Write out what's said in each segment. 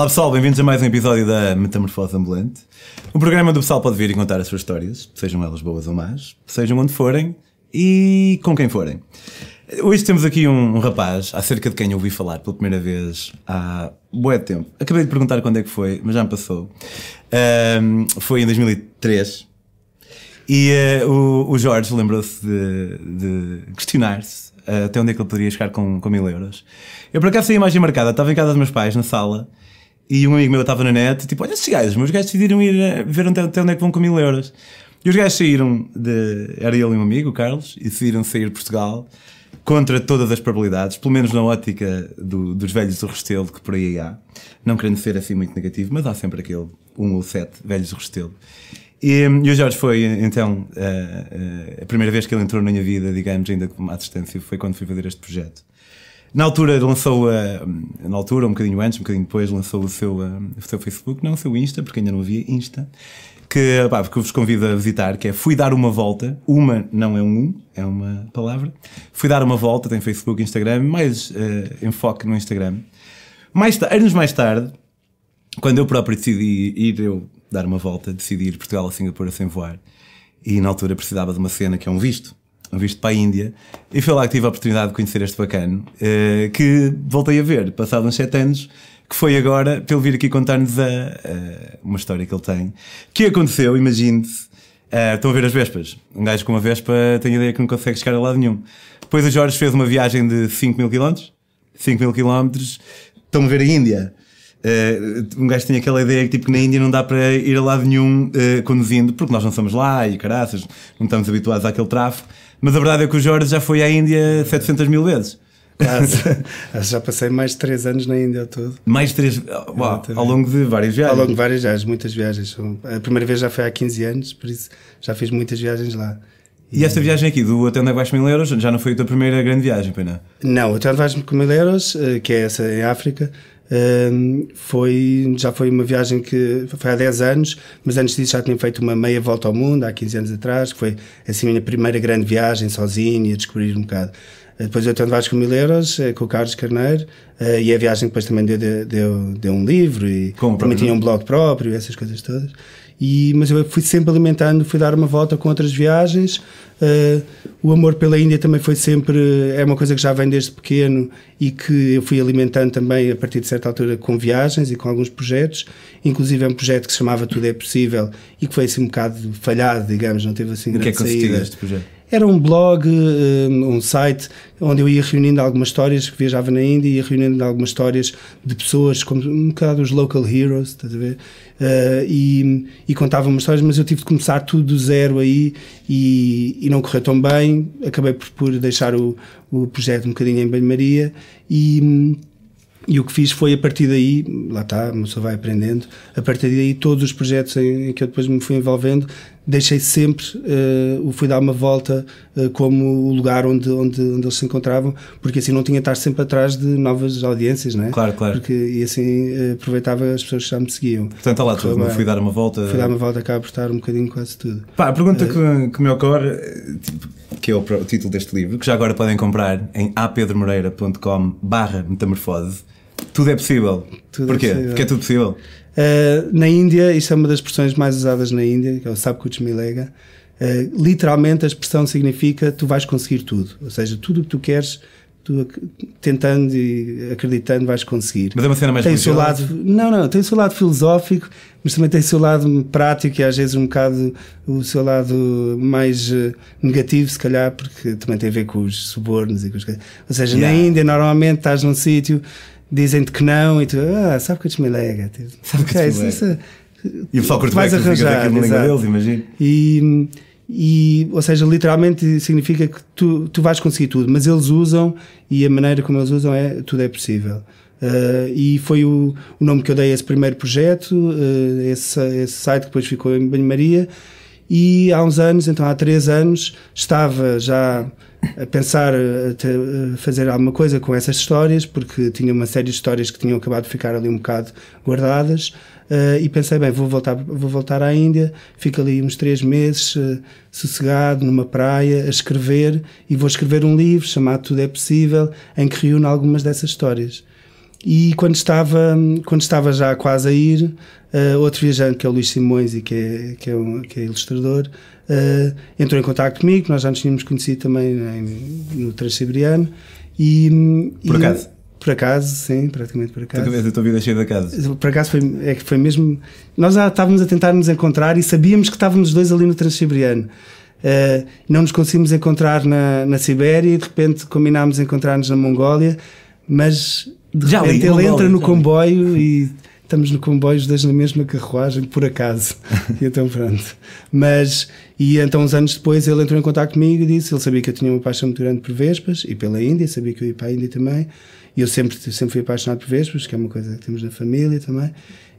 Olá pessoal, bem-vindos a mais um episódio da Metamorfose Ambulante. Um programa onde o pessoal pode vir e contar as suas histórias, sejam elas boas ou más, sejam onde forem e com quem forem. Hoje temos aqui um, um rapaz acerca de quem eu ouvi falar pela primeira vez há bué tempo. Acabei de perguntar quando é que foi, mas já me passou. Ahm, foi em 2003. E eh, o, o Jorge lembrou-se de, de questionar-se eh, até onde é que ele poderia chegar com, com mil euros. Eu por acaso saí a imagem marcada, estava em casa dos meus pais, na sala, e um amigo meu estava na net, tipo, olha esses gajos, meus gajos decidiram ir eh, ver até, onde é que vão com mil euros. E os gajos saíram de. Era ele e um amigo, o Carlos, e decidiram sair de Portugal contra todas as probabilidades, pelo menos na ótica do- dos velhos do Restelo, que por aí há. Não querendo ser assim muito negativo, mas há sempre aquele um ou sete velhos do Restelo. E, e o Jorge foi, então, eh, eh, a primeira vez que ele entrou na minha vida, digamos, ainda com à distância, foi quando fui fazer este projeto. Na altura lançou, a, na altura, um bocadinho antes, um bocadinho depois, lançou o seu, ah, o seu Facebook, não o seu Insta, porque ainda não havia Insta, que, pá, que eu vos convido a visitar, que é Fui Dar Uma Volta, uma não é um um, é uma palavra, Fui Dar Uma Volta, tem Facebook, Instagram, mais ah, enfoque no Instagram. Mais anos mais tarde, quando eu próprio decidi ir eu dar uma volta, decidi ir Portugal a Singapura sem voar, e na altura precisava de uma cena que é um visto, um visto para a Índia, e foi lá que tive a oportunidade de conhecer este bacano, eh, que voltei a ver, passados uns 7 anos, que foi agora para ele vir aqui contar-nos a, a- uma história que ele tem. Que aconteceu, imagine-se, eh, estão a ver as Vespas. Um gajo com uma Vespa tem a ideia que não consegue chegar a lado nenhum. Depois o Jorge fez uma viagem de 5 mil quilómetros, 5 mil quilómetros, estão a ver a Índia. Eh, um gajo tinha aquela ideia que tipo que na Índia não dá para ir a lado nenhum eh, conduzindo, porque nós não somos lá e caraças, não estamos habituados àquele tráfego. Mas a verdade é que o Jorge já foi à Índia 700 mil vezes. Quase. Já passei mais de 3 anos na Índia ao todo. Mais de três, uau, ao longo de várias Ao viagens. longo de várias viagens, muitas viagens. A primeira vez já foi há 15 anos, por isso já fiz muitas viagens lá. E esta viagem aqui, do até onde é mil euros, já não foi a tua primeira grande viagem, pena? Não, o Hotel Vais-me com mil euros, eh, que é essa em África, foi, já foi uma viagem que foi há 10 anos, mas antes disso já tinha feito uma meia volta ao mundo, há 15 anos atrás, que foi assim a minha primeira grande viagem sozinho e a descobrir um bocado. Depois o Hotel Vais com mil euros, eh, com o Carlos Carneiro, eh, e a viagem depois também deu, deu, deu, um livro e Com o próprio também tinha um blog próprio, essas coisas todas. E, mas eu fui sempre alimentando, fui dar uma volta com outras viagens. Eh, o amor pela Índia também foi sempre, é uma coisa que já vem desde pequeno e que eu fui alimentando também a partir de certa altura com viagens e com alguns projetos. Inclusive é um projeto que se chamava Tudo é Possível e que foi assim um bocado falhado, digamos, não teve assim O que é grande que saída. este projeto? Era um blog, eh, um site, onde eu ia reunindo algumas histórias que viajava na Índia, ia reunindo algumas histórias de pessoas, como um bocado os local heroes, estás a ver? Eh, e, e contava umas histórias, mas eu tive de começar tudo do zero aí e, e não correu tão bem. Acabei por, por deixar o, o projeto um bocadinho em banho-maria e. E o que fiz foi a partir daí, lá está, a pessoa vai aprendendo, a partir daí todos os projetos em, em que eu depois me fui envolvendo, deixei sempre, eh, o fui dar uma volta eh, como o lugar onde, onde, onde eles se encontravam, porque assim não tinha de estar sempre atrás de novas audiências, não é? Claro, claro. Porque, e assim eh, aproveitava as pessoas que já me seguiam. Portanto, está lá tudo, fui dar uma volta. Fui dar uma volta cá a apertar um bocadinho quase tudo. Pá, a pergunta que, que me ocorre, tipo, que é o, o título deste livro, que já agora podem comprar em apedromoreira.com barra metamorfose. Tudo é possível. Tudo é Porquê? possível. Porque é tudo possível. Uh, na Índia, isto é uma das expressões mais usadas na Índia, que é o Sabkuch Milega. Uh, literalmente, a expressão significa tu vais conseguir tudo. Ou seja, tudo o que tu queres, tu tentando e acreditando, vais conseguir. Mas é uma cena mais tem o seu lado, não, não, tem o seu lado filosófico, mas também tem o seu lado prático e às vezes um bocado o seu lado mais eh, negativo, se calhar, porque também tem a ver com os subornos e com coisas. Ou seja, Yeah. na Índia, normalmente estás num sítio, dizem-te que não e tu, ah, sabe que eu te me lega. Tipo, Sabe que te me isso- lega. E o pessoal curte digas arranjar, aquilo na deles, imagino. E, e, ou seja, literalmente significa que tu, tu vais conseguir tudo, mas eles usam e a maneira como eles usam é tudo é possível. Uh, e foi o, o nome que eu dei a esse primeiro projeto, uh, esse, esse site que depois ficou em Banho-Maria. E há uns anos, então há três anos, estava já a pensar a fazer alguma coisa com essas histórias, porque tinha uma série de histórias que tinham acabado de ficar ali um bocado guardadas. eh, e pensei, bem, vou voltar, vou voltar à Índia, fico ali uns três meses eh, sossegado, numa praia, a escrever, e vou escrever um livro chamado Tudo é Possível, em que reúno algumas dessas histórias. E quando estava, quando estava já quase a ir, uh, outro viajante, que é o Luís Simões e que é, que é, um, que é ilustrador, uh, entrou em contato comigo. Nós já nos tínhamos conhecido também em, no Transiberiano. E, por e, acaso? Por acaso, sim, praticamente por acaso. A tua vida cheia de acaso. Por acaso foi, é que foi mesmo. Nós já estávamos a tentar nos encontrar e sabíamos que estávamos os dois ali no Transiberiano. Uh, não nos conseguimos encontrar na, na Sibéria e de repente combinámos encontrar-nos na Mongólia, mas de já repente li, ele Mongólia, entra no comboio e estamos no comboio os dois na mesma carruagem, por acaso. e então pronto. Mas, e então uns anos depois ele entrou em contato comigo e disse, ele sabia que eu tinha uma paixão muito grande por Vespas e pela Índia, sabia que eu ia para a Índia também. E eu sempre, sempre fui apaixonado por Vespas, que é uma coisa que temos na família também.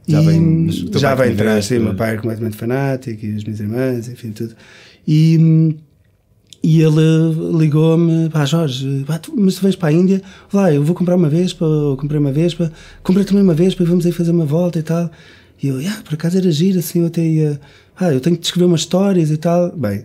Já e vem, já vem atrás, sim, meu pai é completamente fanático e as minhas irmãs, enfim, tudo. E, e ele ligou-me, pá, Jorge, pá, tu, mas tu vens para a Índia, lá, eu vou comprar uma Vespa, eu comprei uma Vespa, comprei também uma Vespa e vamos aí fazer uma volta e tal. E eu, ah, por acaso era giro, assim, eu até ia, ah, eu tenho que descrever umas histórias e tal. Bem,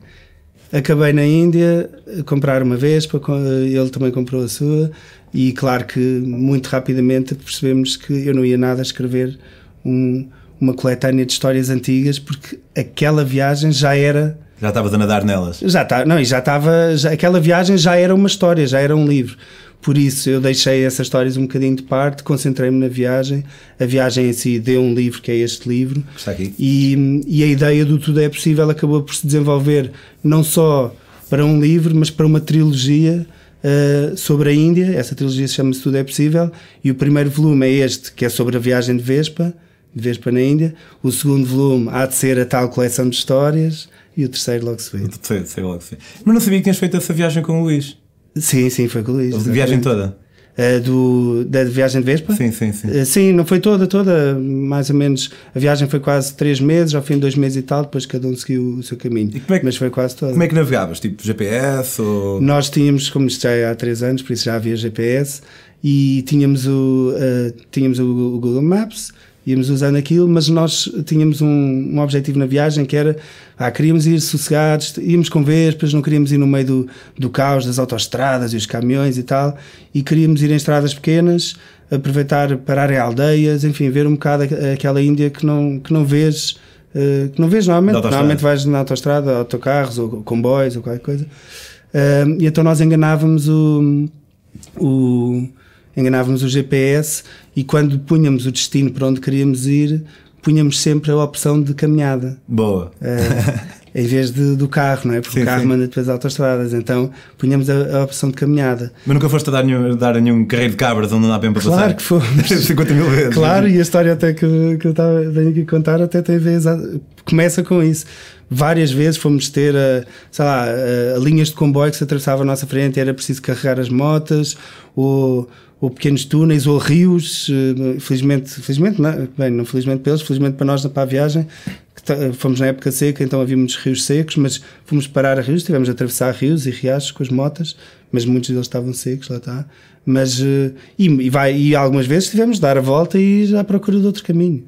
acabei na Índia a comprar uma Vespa, ele também comprou a sua, e claro que muito rapidamente percebemos que eu não ia nada escrever um, uma coletânea de histórias antigas, porque aquela viagem já era já estavas a nadar nelas? Já está, não, e já estava. Aquela viagem já era uma história, já era um livro. Por isso eu deixei essas histórias um bocadinho de parte, concentrei-me na viagem. A viagem em si deu um livro que é este livro. Está aqui. E, e a ideia do Tudo é Possível acabou por se desenvolver não só para um livro, mas para uma trilogia uh, sobre a Índia. Essa trilogia chama-se Tudo é Possível. E o primeiro volume é este, que é sobre a viagem de Vespa, de Vespa na Índia. O segundo volume há de ser a tal coleção de histórias e o terceiro logo se vê. O terceiro, logo se vê. Mas não sabia que tinhas feito essa viagem com o Luís. Sim, sim, foi com o Luís. A viagem toda? Uh, do, da viagem de Vespa? Sim, sim, sim. Uh, sim, não foi toda, toda, mais ou menos. A viagem foi quase três meses, ao fim de dois meses e tal, depois cada um seguiu o seu caminho. É que, mas foi quase toda. Como é que navegavas? Tipo GPS? Ou... Nós tínhamos, como isto já é há três anos, por isso já havia GPS, e tínhamos o, uh, tínhamos o, o Google Maps íamos usando aquilo, mas nós tínhamos um, um objetivo na viagem que era ah, queríamos ir sossegados, íamos com vespas, não queríamos ir no meio do, do caos das autoestradas e os caminhões e tal, e queríamos ir em estradas pequenas, aproveitar, parar em aldeias, enfim, ver um bocado aquela Índia que não, que não vês. Uh, que não vês normalmente, normalmente vais na autoestrada, autocarros ou comboios ou qualquer coisa. Uh, e então nós enganávamos o, o, enganávamos o GPS e quando punhamos o destino para onde queríamos ir, punhamos sempre a opção de caminhada. Boa. Uh, em vez de, do carro, não é? Porque sim, o carro sim. manda depois autostradas, então punhamos a, a, opção de caminhada. Mas nunca foste a dar nenhum, dar nenhum carreiro de cabras onde não há bem para claro passar? Claro que fomos. 50 mil vezes. Claro, e a história até que, que eu estava, tenho aqui a contar até tem a ver, começa com isso. Várias vezes fomos ter, a, sei lá, a, a linhas de comboio que se atravessavam à nossa frente, era preciso carregar as motas, ou ou pequenos túneis ou rios, eh, felizmente, felizmente não, bem, não felizmente para eles, felizmente para nós para a viagem, que fomos na época seca, então havia muitos rios secos, mas fomos parar a rios, tivemos a atravessar rios e riachos com as motas, mas muitos deles estavam secos, lá está. Mas, eh, e, e, vai, e algumas vezes tivemos de dar a volta e ir à procura de outro caminho.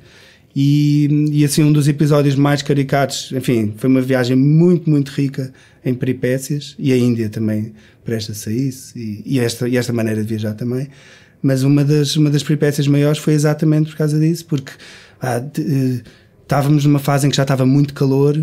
E, e assim, um dos episódios mais caricatos, enfim, foi uma viagem muito, muito rica em peripécias e a Índia também presta-se a isso e, e, esta, e esta maneira de viajar também. Mas uma das, uma das peripécias maiores foi exatamente por causa disso, porque ah, de, uh, estávamos numa fase em que já estava muito calor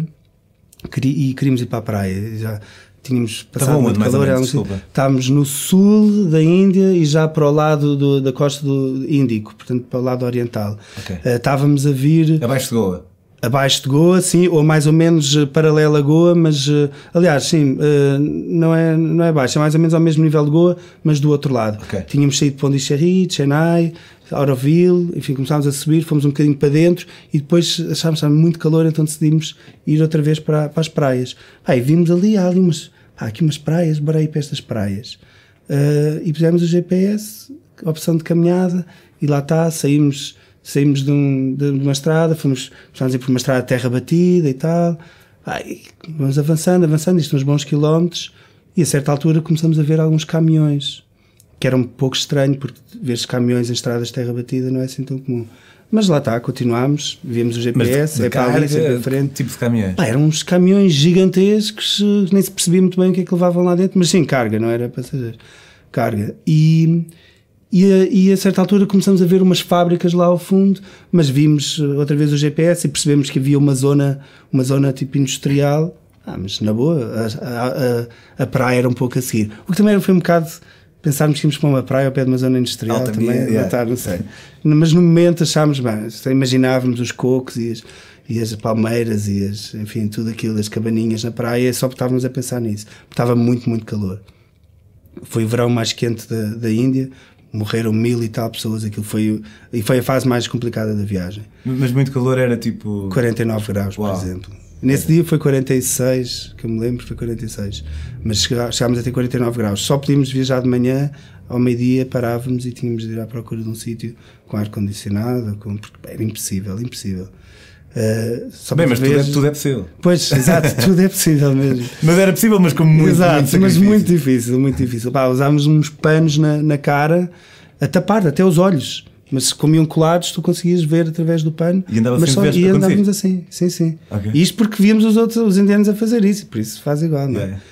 e queríamos ir para a praia. Já tínhamos passado muito calor. Menos, estávamos no sul da Índia e já para o lado do, da costa do Índico, portanto para o lado oriental. Okay. Uh, estávamos a vir. Abaixo de Goa abaixo de Goa, sim, ou mais ou menos eh, paralela a Goa, mas uh, aliás, sim, uh, não, é, não é baixo, é mais ou menos ao mesmo nível de Goa, mas do outro lado. Okay. Tínhamos saído de Pondicherry, Chennai, Auroville, enfim, começámos a subir, fomos um bocadinho para dentro e depois achámos que muito calor, então decidimos ir outra vez para, para as praias. Aí vimos ali, há ali umas, há aqui umas praias, bora ir para estas praias. Uh, e pusemos o GPS, opção de caminhada, e lá está, saímos saímos de, um, de, uma estrada, fomos, fomos ir por uma estrada de terra batida e tal. Ai, vamos avançando, avançando, isto uns bons quilómetros, e a certa altura começamos a ver alguns caminhões, que era um pouco estranho, porque ver caminhões em estradas de terra batida não é assim tão comum. Mas lá está, continuámos, vimos o GPS, é para ali, sempre frente. tipo de caminhões? Pá, eram uns caminhões gigantescos, nem se percebia muito bem o que é que levavam lá dentro, mas sim, carga, não era passageiros. Carga. E E a, e a certa altura começamos a ver umas fábricas lá ao fundo, mas vimos outra vez o GPS e percebemos que havia uma zona, uma zona tipo industrial. Ah, mas na boa, a, a, a praia era um pouco a seguir. O que também foi um bocado pensarmos que íamos para uma praia ao pé de uma zona industrial Alta também, yeah. não sei. Mas no momento achámos, bem, imaginávamos os cocos e as, e as palmeiras e as, enfim, tudo aquilo, as cabaninhas na praia, só estávamos a pensar nisso. Estava muito, muito calor. Foi o verão mais quente da, da Índia, morreram mil e tal pessoas, aquilo foi, e foi a fase mais complicada da viagem. Mas muito calor era tipo. 49 graus, Uau. por exemplo. Nesse dia foi 46, que eu me lembro, foi 46. Mas chegá- chegámos a ter 49 graus. Só podíamos viajar de manhã, ao meio-dia parávamos e tínhamos de ir à procura de um sítio com ar-condicionado, com... porque era impossível, impossível. Uh, só Bem, mas tudo é, tudo é possível. Pois, exato, tudo é possível mesmo. Mas era possível, mas como muito, Exato, muito mas muito difícil, muito difícil. Pá, usámos uns panos na, na cara a tapar até os olhos. Mas como iam colados, tu conseguias ver através do pano. E andava mas só, e andávamos assim, sim, sim. Ok. E isto porque víamos os outros, os indianos a fazer isso, por isso faz igual, não é? Yeah.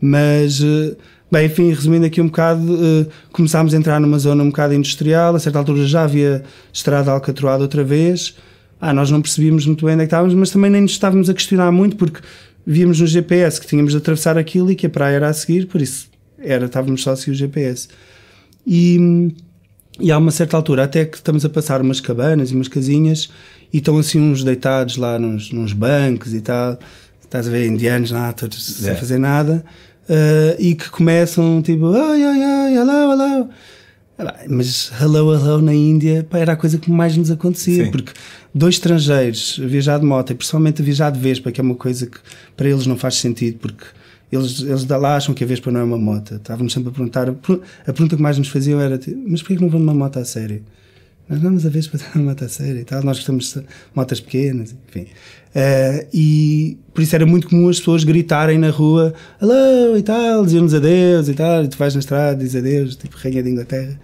Mas, eh, bem, enfim, resumindo aqui um bocado, eh, começámos a entrar numa zona um bocado industrial, a certa altura já havia estrada alcatroada outra vez. Ah, nós não percebíamos muito bem onde é que estávamos, mas também nem nos estávamos a questionar muito, porque víamos no GPS que tínhamos de atravessar aquilo e que a praia era a seguir, por isso era, estávamos só a seguir o GPS. E, e há uma certa altura, até que estamos a passar umas cabanas e umas casinhas e estão assim uns deitados lá nos, nos bancos e tal. Estás a ver indianos lá, todos sem Yeah. fazer nada. eh, e que começam tipo, ai, ai, ai, hello, hello. Mas hello, hello na Índia pá, era a coisa que mais nos acontecia, Sim. porque dois estrangeiros a viajar de moto e principalmente a viajar de Vespa, que é uma coisa que para eles não faz sentido, porque eles, eles lá acham que a Vespa não é uma moto. Estávamos sempre a perguntar, a per- a pergunta que mais nos faziam era: tipo, mas porquê que não vão numa moto a sério? Nós vamos a Vespa ter uma moto a sério e tal, nós gostamos de motas pequenas, enfim. Eh, e por isso era muito comum as pessoas gritarem na rua: hello e tal, diziam-nos adeus e tal, e tu vais na estrada, dizes adeus, tipo Rainha de Inglaterra.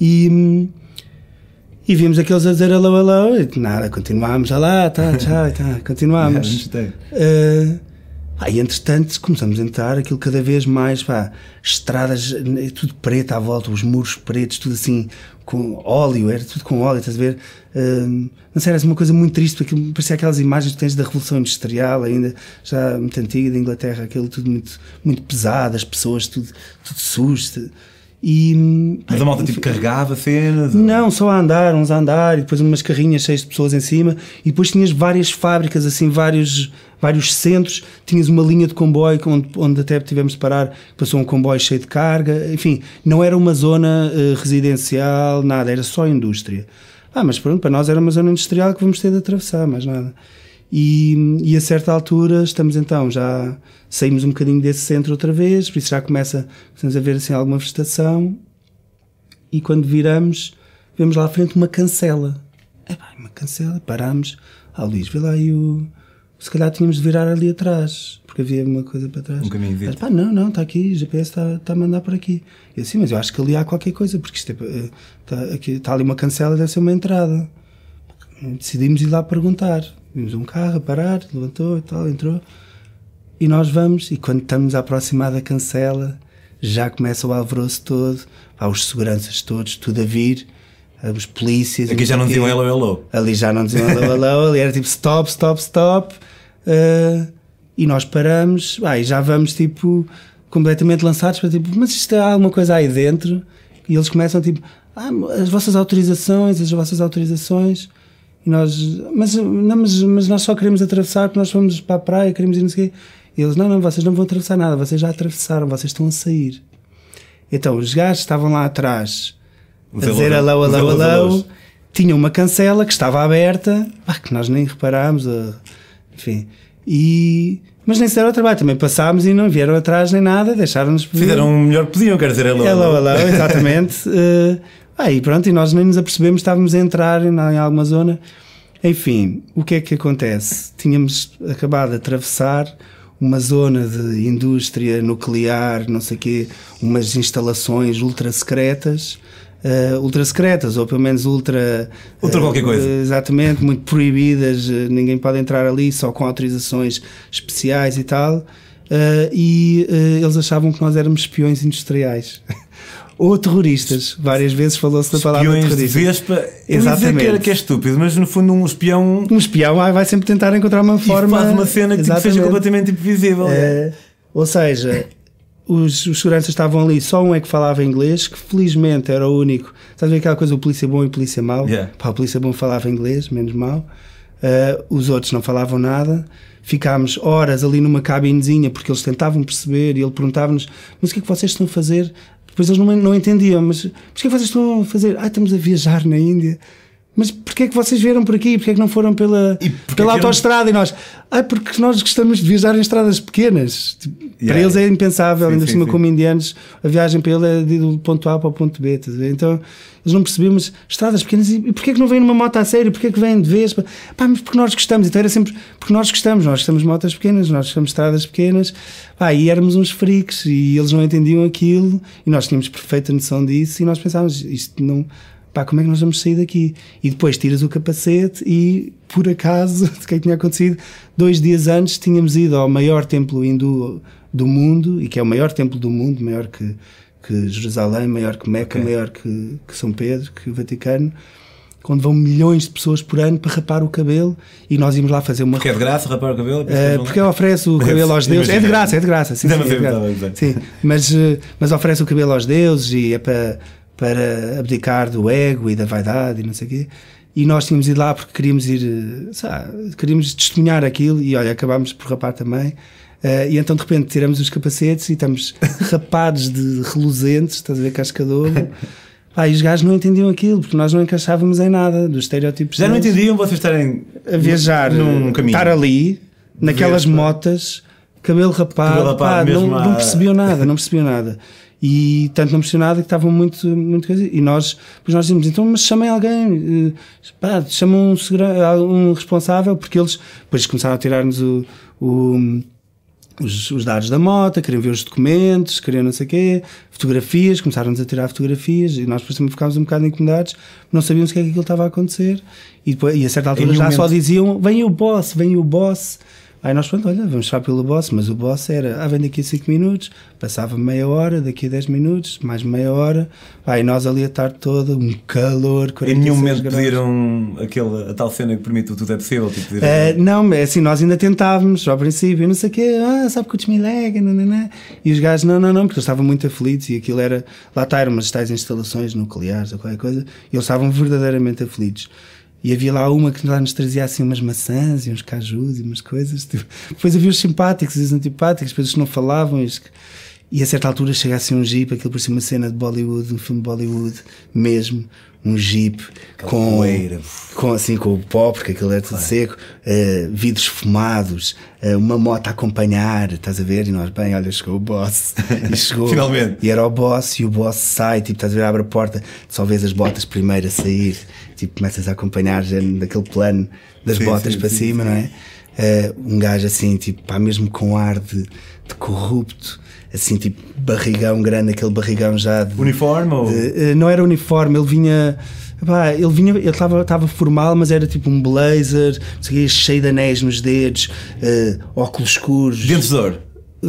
E. e vimos aqueles a dizer hello, hello, e nada, continuámos, lá, tá, tchau, tá, continuámos. Uh, e entretanto começamos a entrar aquilo cada vez mais, pá, estradas, tudo preto à volta, os muros pretos, tudo assim, com óleo, era tudo com óleo, estás a ver? Uh, não sei, era assim uma coisa muito triste, porque parecia aquelas imagens que tens da Revolução Industrial, ainda já muito antiga, da Inglaterra, aquilo tudo muito, muito pesado, as pessoas tudo, tudo susto. E, Mas a malta tipo carregava cenas. não, só a andar, uns a andar, e depois umas carrinhas cheias de pessoas em cima, e depois tinhas várias fábricas, assim, vários, vários centros, tinhas uma linha de comboio onde, onde até tivemos de parar, passou um comboio cheio de carga, enfim, não era uma zona eh, residencial, nada, era só indústria. Ah, mas pronto, para nós era uma zona industrial que vamos ter de atravessar, mais nada. E, e a certa altura estamos então já saímos um bocadinho desse centro outra vez, por isso já começa começamos a ver assim alguma vegetação e quando viramos vemos lá à frente uma cancela. É pá, uma cancela, paramos. Ah, Luís, vê lá aí o. Se calhar tínhamos de virar ali atrás, porque havia uma coisa para trás. Um caminho verde. pá, não, não, está aqui, o GPS está, está a mandar por aqui. Eu assim, mas eu acho que ali há qualquer coisa, porque isto é, eh, está, aqui, está ali uma cancela, deve ser uma entrada. Decidimos ir lá perguntar. Vimos um carro a parar, levantou e tal, entrou. E nós vamos, e quando estamos a aproximar da cancela, já começa o alvoroço todo, há os seguranças todos, tudo a vir, os polícias. Aqui já não diziam hello, hello. Ali já não diziam hello, hello, ali era tipo stop, stop, stop. Eh, e nós paramos, ah, e já vamos tipo completamente lançados para tipo, mas isto há alguma coisa aí dentro? E eles começam tipo, ah, as vossas autorizações, as vossas autorizações. E nós, mas, não, mas, mas nós só queremos atravessar porque nós fomos para a praia, queremos ir não sei o quê. E eles, não, não, vocês não vão atravessar nada, vocês já atravessaram, vocês estão a sair. Então, os gajos estavam lá atrás a dizer alô, alô, alô. hellos. Tinha uma cancela que estava aberta, pá, que nós nem reparámos, enfim. E, mas nem se deram ao trabalho, também passámos e não vieram atrás nem nada, deixaram-nos Fizeram o melhor que podiam, quer dizer hello, Hello, hello, exatamente. uh, aí pronto, e nós nem nos apercebemos, estávamos a entrar em, em alguma zona. Enfim, o que é que acontece? Tínhamos acabado de atravessar uma zona de indústria nuclear, não sei o quê, umas instalações ultra secretas. Uh, ultra secretas, ou pelo menos ultra. Ultra uh, qualquer coisa. exatamente, muito proibidas, uh, ninguém pode entrar ali só com autorizações especiais e tal. E eles achavam que nós éramos espiões industriais. ou terroristas. Várias vezes falou-se da palavra Espiões de terrorista. Vespa. Exatamente. que, era, que é estúpido, mas no fundo um espião Um espião vai sempre tentar encontrar uma e forma. faz uma cena que tipo, seja completamente imprevisível. Eh, ou seja, os, os seguranças estavam ali, só um é que falava inglês, que felizmente era o único. Estás a ver aquela coisa, o polícia bom e o polícia mau? Yeah. Pá, o polícia bom falava inglês, menos mau. Eh, os outros não falavam nada. Ficámos horas ali numa cabinezinha porque eles tentavam perceber e ele perguntava-nos: Mas o que é que vocês estão a fazer? Depois eles não, não entendiam, mas, mas o que é que vocês estão a fazer? Ah, estamos a viajar na Índia. Mas porquê é que vocês vieram por aqui? Porquê é que não foram pela, pela autoestrada? E nós, ah, porque nós gostamos de viajar em estradas pequenas. Tipo, Para Yeah. eles é impensável, Sim, ainda por cima como indianos, a viagem para ele é de do ponto A para o ponto B. ver? Então eles não percebiam, mas estradas pequenas, e e porquê é que não vêm numa moto a sério? Porquê é que vêm de vez? Pá, mas porque nós gostamos. Então era sempre porque nós gostamos, nós gostamos de motas pequenas, nós gostamos de estradas pequenas. Pá, e éramos uns freaks e eles não entendiam aquilo e nós tínhamos perfeita noção disso e nós pensávamos, isto não. Pá, como é que nós vamos sair daqui? E depois tiras o capacete e, por acaso, o que é que tinha acontecido? Dois dias antes tínhamos ido ao maior templo hindu do mundo, e que é o maior templo do mundo, maior que, que Jerusalém, maior que Meca, Ok. maior que, que São Pedro, que o Vaticano, onde vão milhões de pessoas por ano para rapar o cabelo, e nós íamos lá fazer uma Porque é de graça rapar o cabelo? Uh, porque oferece o cabelo aos deuses. É de graça, é de graça. Sim, sim, é de graça. Sim, mas, uh, mas oferece o cabelo aos deuses e é para, para abdicar do ego e da vaidade e não sei o quê. E nós tínhamos ido lá porque queríamos ir, sei lá, queríamos testemunhar aquilo e olha, acabámos por rapar também. Uh, e então de repente tiramos os capacetes e estamos rapados de reluzentes, estás a ver, cascador. Pá, e os gajos não entendiam aquilo porque nós não encaixávamos em nada dos estereótipos. Já não entendiam vocês estarem a viajar, num caminho. estar ali, naquelas motas, cabelo rapado, Cabelo rapado pá, não, mesmo não percebiam nada, não percebiam nada. E tanto não percebiam nada que estavam muito, muito. E nós, depois nós dizíamos, então, mas chamem alguém, eh, pá, chamam um, segura- um responsável, porque eles depois começaram a tirar-nos o- o, os, os dados da moto, queriam ver os documentos, queriam não sei o quê, fotografias, começaram-nos a tirar fotografias e nós depois também ficámos um bocado incomodados, não sabíamos o que é que aquilo estava a acontecer e, depois, e a certa altura já só diziam, vem o boss, vem o boss. Aí nós, pronto, olha, vamos só pelo boss, mas o boss era, ah, vem daqui a 5 minutos, passava meia hora, daqui a 10 minutos, mais meia hora, aí nós ali a tarde toda, um calor, Em 46 nenhum momento graus. pediram aquele, a tal cena que permite o tudo é possível. Tipo, pedir- Eh, não, é assim, nós ainda tentávamos ao princípio, não sei o quê, ah, sabe que o desmilega, nananã. e os gajos, não, não, não, porque eles estavam muito aflitos e aquilo era, lá está, eram umas tais instalações nucleares ou qualquer coisa, e eles estavam verdadeiramente aflitos. E havia lá uma que lá nos trazia assim umas maçãs e uns cajus e umas coisas. Tipo. Depois havia os simpáticos e os antipáticos, depois os que não falavam. E, os que- e a certa altura chega assim um jeep, aquilo parecia uma cena de Bollywood, um filme de Bollywood mesmo, um jeep com, poeira. com assim com o pó, porque aquilo é tudo seco, eh, vidros fumados, eh, uma moto a acompanhar, estás a ver? E nós, bem, olha, chegou o boss. E chegou. Finalmente. E era o boss, e o boss sai, tipo, estás a ver, abre a porta, só vês as botas primeiro a sair, tipo, começas a acompanhar já daquele plano das Sim, botas sim, para sim, cima, não é? Eh, um gajo assim, tipo, pá, mesmo com ar de, de corrupto, assim, tipo, barrigão grande, aquele barrigão já de, Uniforme ou. eh, eh, não era uniforme, ele vinha. ele vinha, ele estava formal, mas era tipo um blazer, sei cheio de anéis nos dedos, eh, óculos escuros. Dentes de ouro.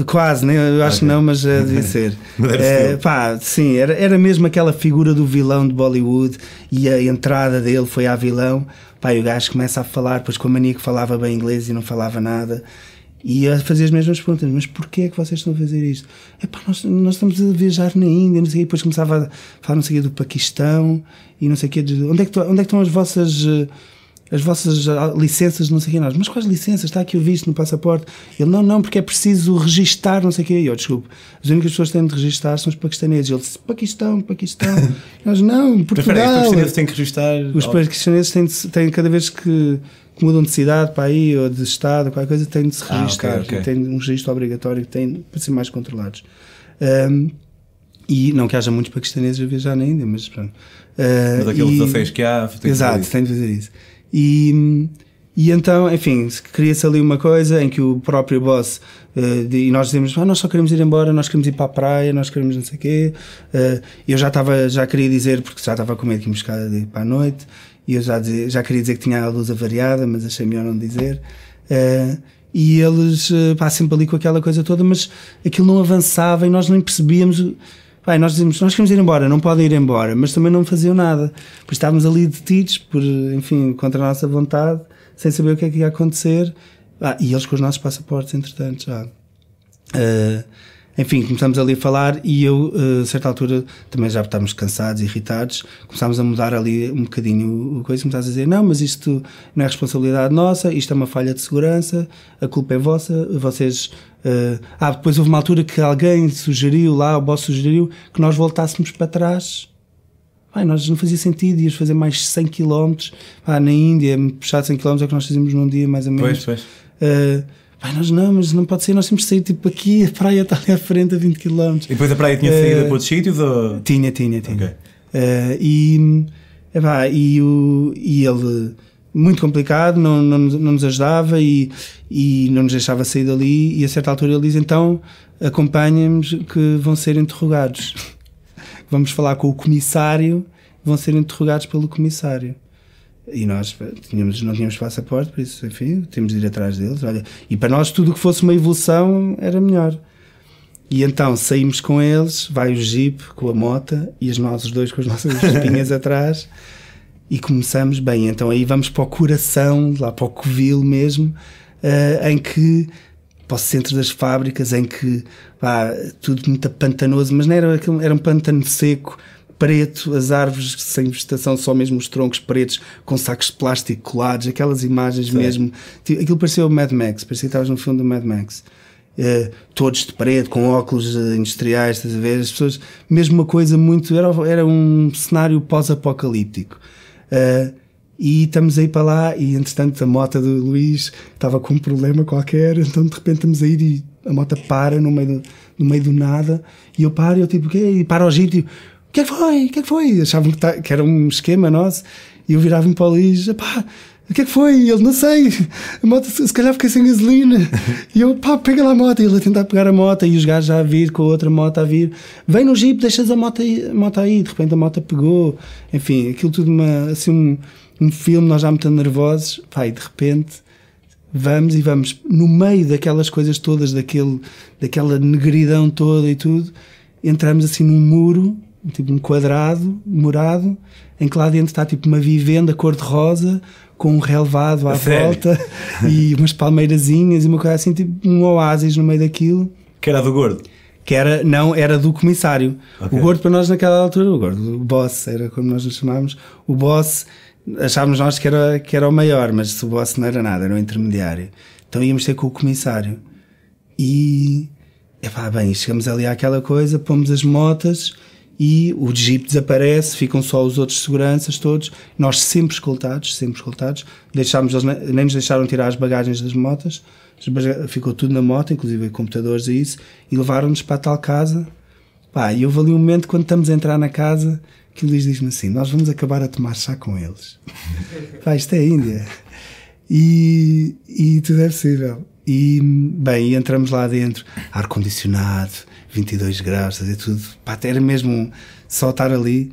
Quase, né? eu acho que não, mas eh, devia ser. Estilo. pá, sim, era, era mesmo aquela figura do vilão de Bollywood e a entrada dele foi à vilão. Pá, e o gajo começa a falar, depois com a mania que falava bem inglês e não falava nada. E a fazer as mesmas perguntas, mas porquê é que vocês estão a fazer isto? É pá, nós, nós estamos a viajar na Índia, não sei o quê. depois começava a falar não sei quê do Paquistão e não sei o quê, de, onde é que, onde é que estão as vossas eh, as vossas ah, licenças, não sei o que nós, mas quais licenças? Está aqui o visto no passaporte. Ele, não, não, porque é preciso registar, não sei o que E eu, desculpe, as únicas pessoas que têm de registar são os paquistaneses. Ele disse, Paquistão, Paquistão. E nós, não, Mas espera aí, os Portugal. paquistaneses têm que registrar. Os paquistaneses têm, de têm cada vez que, que mudam de cidade para aí, ou de estado, qualquer coisa, têm de se Ah, registrar. ok, ok. Têm um registro obrigatório que têm para ser mais controlados. Ahm, e não que haja muitos paquistaneses a viajar na Índia, mas pronto. Ah, Mas aqueles e- 16 que há. tem que Exato, isso. tem de fazer isso. E, e então, enfim, cria-se ali uma coisa em que o próprio boss eh, de- e nós dizemos, ah, nós só queremos ir embora, nós queremos ir para a praia, nós queremos não sei o quê. Eh, eu já estava, já queria dizer, porque já estava com medo que de ir para a noite, e eu já, já queria dizer que tinha a luz avariada, mas achei melhor não dizer. Eh, e eles, eh, pá, sempre ali com aquela coisa toda, mas aquilo não avançava e nós nem percebíamos. Pai, nós dizemos, nós queremos ir embora, não podem ir embora, mas também não faziam nada. Pois estávamos ali detidos por, enfim, contra a nossa vontade, sem saber o que é que ia acontecer. Ah, e eles com os nossos passaportes, entretanto, já. Uh, enfim, começamos ali a falar e eu, uh, a certa altura, também já estávamos cansados, irritados, começámos a mudar ali um bocadinho o coisa, começámos a dizer, não, mas isto não é responsabilidade nossa, isto é uma falha de segurança, a culpa é vossa, vocês... Uh, ah, depois houve uma altura que alguém sugeriu lá, o boss sugeriu, que nós voltássemos para trás Ai, nós não fazia sentido, ias fazer mais 100 km. Ah, na Índia, puxar 100 km é o que nós fazíamos num dia, mais ou menos. Pois, pois. Uh, Pai, nós não, mas não pode ser, nós temos de sair tipo aqui, a praia está ali à frente a 20 km. E depois a praia tinha saído uh, para outros sítios? Ou... Tinha, tinha, tinha. Okay. Uh, e, epá, e, o, e ele, muito complicado, não, não, não nos ajudava e, e não nos deixava sair dali. E a certa altura ele diz: então acompanhem-nos que vão ser interrogados. Vamos falar com o comissário, vão ser interrogados pelo comissário. E nós tínhamos, não tínhamos passaporte, por isso, enfim, temos de ir atrás deles. Olha, e para nós, tudo o que fosse uma evolução era melhor. E então saímos com eles, vai o jeep com a mota e os dois com as nossas espinhas atrás, e começamos bem. Então aí vamos para o coração, lá para o Covil mesmo, uh, em que para o centro das fábricas, em que pá, tudo muito pantanoso, mas não era, era um pantano seco preto, as árvores sem vegetação, só mesmo os troncos pretos com sacos de plástico colados, aquelas imagens Sim. mesmo. Aquilo parecia o Mad Max, parecia que estavas no filme do Mad Max. Uh, todos de preto, com óculos uh, industriais, estás a ver? As pessoas, mesmo uma coisa muito. Era, era um cenário pós-apocalíptico. Uh, e estamos aí para lá, e entretanto a moto do Luís estava com um problema qualquer, então de repente estamos a ir e a moto para no meio do, no meio do nada, e eu paro, e eu tipo, o quê? E para o jeito, que é que foi? O que é que foi? Achavam que, tá, que era um esquema nosso. E eu virava-me para o Luís, pá, o que é que foi? E ele, não sei, a moto se calhar fiquei sem gasolina. e eu, pá, pega lá a moto. E ele a tentar pegar a moto e os gajos já a vir com a outra moto a vir. Vem no jeep, deixas a moto aí. A moto aí. De repente a moto pegou. Enfim, aquilo tudo uma, assim um, um filme, nós já muito nervosos. Pá, e de repente vamos e vamos no meio daquelas coisas todas, daquele, daquela negridão toda e tudo. Entramos assim num muro tipo um quadrado morado em que lá dentro está tipo uma vivenda cor-de-rosa com um relevado à volta e umas palmeirazinhas e uma coisa assim, tipo um oásis no meio daquilo. Que era do gordo? Que era, não, era do comissário. Okay. O gordo para nós naquela altura, o gordo, o boss, era como nós nos chamávamos, o boss, achávamos nós que era, que era o maior, mas o boss não era nada, era o intermediário. Então íamos ter com o comissário. E, epá, bem, chegamos ali àquela coisa, pomos as motas e o jeep desaparece, ficam só os outros seguranças todos, nós sempre escoltados, sempre escoltados, deixámos, eles nem nos deixaram tirar as bagagens das motas, ficou tudo na moto, inclusive computadores e isso, e levaram-nos para a tal casa. Pá, e houve ali um momento quando estamos a entrar na casa que o Luís diz-me assim: Nós vamos acabar a tomar chá com eles. Pá, isto é Índia. E, e tudo é possível. E, bem, entramos lá dentro, ar-condicionado, 22 graus, fazer tudo. Pá, era mesmo só estar ali.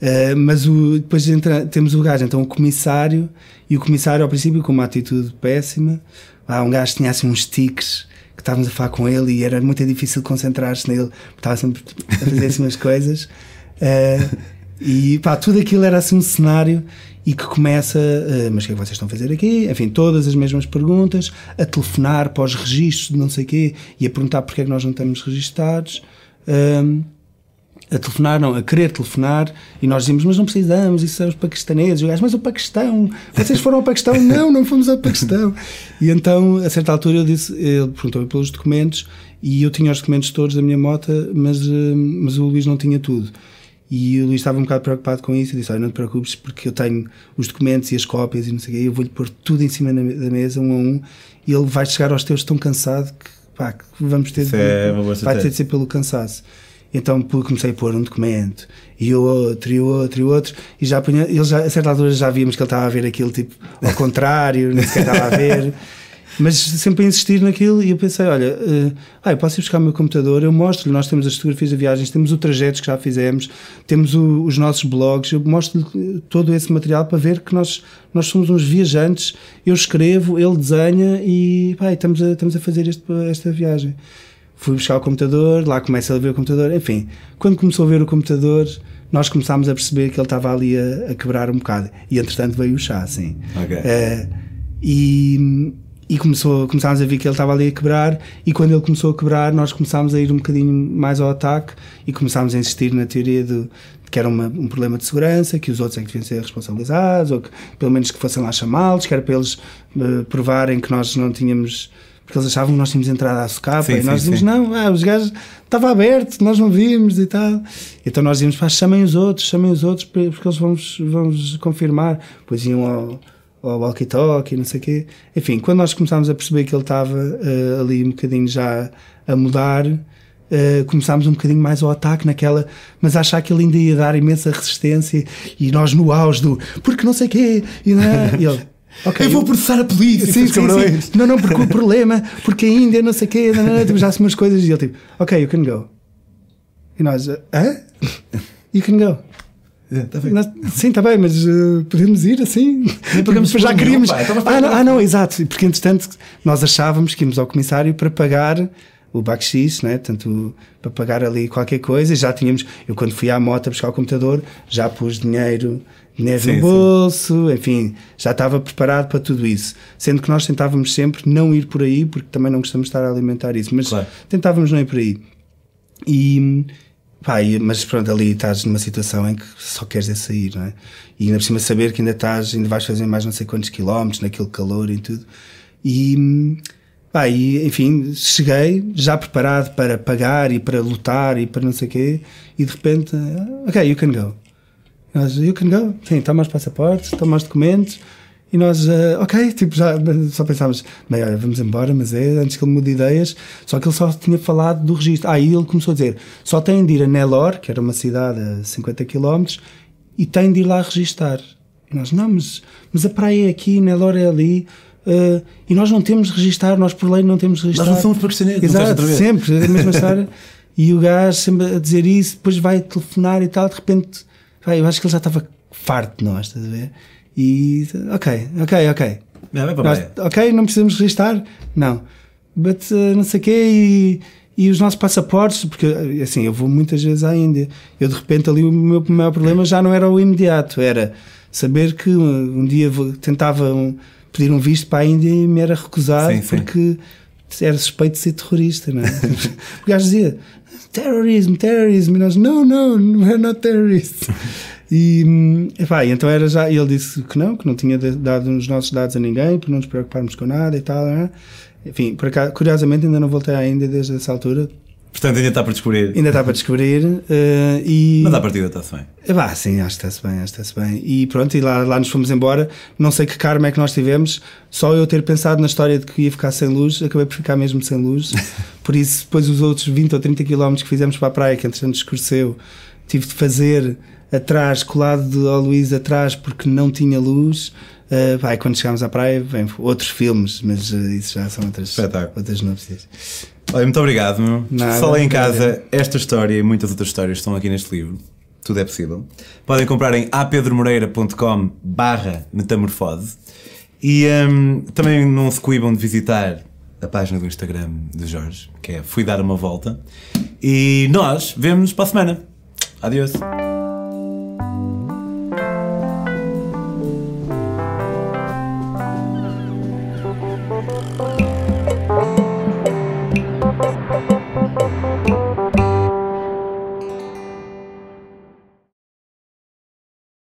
Uh, mas o, depois entra, temos o gajo, então o comissário, e o comissário ao princípio com uma atitude péssima. Ah, um gajo tinha assim uns tiques que estávamos a falar com ele e era muito difícil concentrar-se nele, estava sempre a fazer assim umas coisas. Uh, e pá, tudo aquilo era assim um cenário e que começa, uh, mas o que é que vocês estão a fazer aqui? Enfim, todas as mesmas perguntas, a telefonar para os registros de não sei o quê e a perguntar porque é que nós não estamos registados. Um, a telefonar, não, a querer telefonar, e nós dizemos, mas não precisamos, isso são os paquistaneses. Gajo, mas o Paquistão, vocês foram ao Paquistão? não, não fomos ao Paquistão. E então, a certa altura, ele, disse, ele perguntou pelos documentos, e eu tinha os documentos todos da minha moto, mas, mas o Luís não tinha tudo. E o Luís estava um bocado preocupado com isso e disse: Olha, não te preocupes, porque eu tenho os documentos e as cópias e não sei o quê, eu vou-lhe pôr tudo em cima da mesa, um a um, e ele vai chegar aos teus tão cansado que, pá, que vamos ter de, é vai ter de ser pelo cansaço. Então comecei a pôr um documento e outro, e outro, e outro, e já apanhei, ele já, a certa altura já víamos que ele estava a ver aquilo tipo ao contrário, nem sequer estava a ver. Mas sempre a insistir naquilo e eu pensei, olha, uh, ah, eu posso ir buscar o meu computador, eu mostro-lhe, nós temos as fotografias de viagens, temos o trajeto que já fizemos, temos o, os nossos blogs, eu mostro-lhe todo esse material para ver que nós, nós somos uns viajantes, eu escrevo, ele desenha e pá, estamos, a, estamos a fazer este, esta viagem. fui buscar o computador, lá começa a ver o computador, enfim. Quando começou a ver o computador, nós começámos a perceber que ele estava ali a, a quebrar um bocado. E entretanto veio o chá, assim. Ok. Eh, e e começou, começámos a ver que ele estava ali a quebrar e quando ele começou a quebrar nós começámos a ir um bocadinho mais ao ataque e começámos a insistir na teoria de, de que era uma, um problema de segurança, que os outros é que deviam ser responsabilizados ou que pelo menos que fossem lá chamá-los, que era para eles uh, provarem que nós não tínhamos porque eles achavam que nós tínhamos entrado à socapa Sim, e nós dizíamos não, ah, os gajos estava aberto, nós não vimos e tal. Então nós dizíamos, pá, chamem os outros chamem os outros porque eles vão-vos vão confirmar. Depois iam ao ao walkie-talkie, não sei o quê. Enfim, quando nós começámos a perceber que ele estava uh, ali um bocadinho já a mudar, uh, começámos um bocadinho mais ao ataque naquela, mas achar que ele ainda ia dar imensa resistência e nós no auge do porque não sei o quê, e, não é? e ele. ok, Eu vou processar a polícia, Sim, sim, sim. Não, não, porque o problema, porque a Índia, não sei o quê, não, não, não, tipo, já se umas coisas e ele tipo, ok, you can go. E nós, hã? You can go. É, tá bem. Nós- sim, está bem, mas uh, podemos ir assim? Pagamos já queríamos. então ah, não, ah, não, exato. Porque entretanto nós achávamos que íamos ao comissário para pagar o backxis, né? Portanto, para pagar ali qualquer coisa. Já tínhamos. Eu, quando fui à moto a buscar o computador, já pus dinheiro. Dinheiro Sim, no sim. bolso, enfim, já estava preparado para tudo isso. Sendo que nós tentávamos sempre não ir por aí, porque também não gostamos de estar a alimentar isso, mas Claro. tentávamos não ir por aí. E, pá, mas pronto, ali estás numa situação em que só queres é sair, não é? E ainda por cima saber que ainda estás, ainda vais fazer mais não sei quantos quilómetros naquele calor e tudo. E, pá, e enfim, cheguei já preparado para pagar e para lutar e para não sei o quê, e de repente, ah, ok, you can go. You can go. Sim, toma os passaportes, toma os documentos. E nós, ah, ok, tipo, já só pensávamos, bem, olha, vamos embora, mas é antes que ele mude ideias. Só que ele só tinha falado do registro. Ah, e ele começou a dizer: só tem de ir a Nelor, que era uma cidade a 50 km, e tem de ir lá registar. E nós, não, mas, mas a praia é aqui, Nelor é ali. ah, e nós não temos de registar, nós por lei não temos de registar. Nós não somos paquistaneses, Exato, sempre, a mesma história. E o gajo sempre a dizer isso, depois vai telefonar e tal, de repente, vai, eu acho que ele já estava farto de nós, estás a ver? E, ok, ok, ok. Não, para Nós, ok, não precisamos registrar? Não. But, uh, não sei o quê, e, e os nossos passaportes, porque assim, eu vou muitas vezes à Índia. Eu de repente ali o meu maior problema já não era o imediato, era saber que um, um dia tentava um- pedir um visto para a Índia e me era recusado Sim, sim. porque era suspeito de ser terrorista, não é? o gajo dizia terrorismo, terrorismo, e nós, não, não, we're not terrorists. E, hum, epá, então era já, ele disse que não, que não tinha dado os nossos dados a ninguém, para não nos preocuparmos com nada e tal. não é? Enfim, por acaso, curiosamente ainda não voltei à Índia desde essa altura, Portanto, ainda está por descobrir. ainda está para descobrir. eh, e, Mas à partida está-se bem. Epá, sim, acho que está-se bem, acho que está-se bem. E pronto, e lá, lá nos fomos embora. Não sei que karma é que nós tivemos. Só eu ter pensado na história de que ia ficar sem luz, acabei por ficar mesmo sem luz. Por isso, depois os outros 20 ou 30 quilómetros que fizemos para a praia, que entretanto escureceu, tive de fazer atrás, colado de ao Luís atrás, porque não tinha luz. Uh, e quando chegámos à praia, vem outros filmes, mas eh, isso já são outras, Espetáculo. outras notícias. Olha, muito obrigado, meu. Nada, Pessoal aí em casa, esta história e muitas outras histórias estão aqui neste livro. Tudo é possível. Podem comprar em apedromoreira.com barra metamorfose e hum, também não se coibam de visitar a página do Instagram de Jorge, que é Fui Dar Uma Volta. E nós vemos para a semana. Adeus.